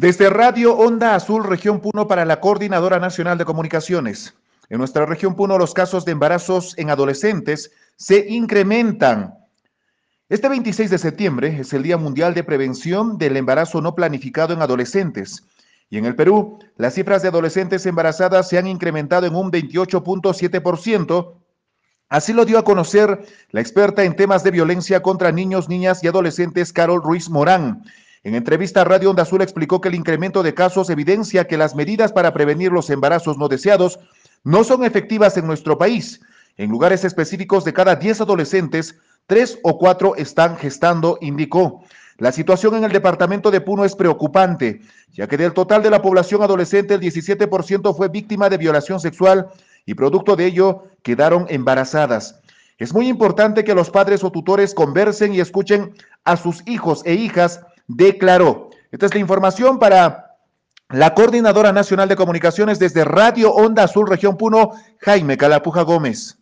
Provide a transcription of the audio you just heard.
Desde Radio Onda Azul, Región Puno, para la Coordinadora Nacional de Comunicaciones. En nuestra región Puno, los casos de embarazos en adolescentes se incrementan. Este 26 de septiembre es el Día Mundial de Prevención del Embarazo No Planificado en Adolescentes. Y en el Perú, las cifras de adolescentes embarazadas se han incrementado en un 28.7%. Así lo dio a conocer la experta en temas de violencia contra niños, niñas y adolescentes, Carol Ruiz Morán. En entrevista a Radio Onda Azul explicó que el incremento de casos evidencia que las medidas para prevenir los embarazos no deseados no son efectivas en nuestro país. En lugares específicos de cada 10 adolescentes, 3 o 4 están gestando, indicó. La situación en el departamento de Puno es preocupante, ya que del total de la población adolescente el 17% fue víctima de violación sexual y producto de ello quedaron embarazadas. Es muy importante que los padres o tutores conversen y escuchen a sus hijos e hijas declaró. Esta es la información para la Coordinadora Nacional de Comunicaciones desde Radio Onda Azul Región Puno, Jaime Calapuja Gómez.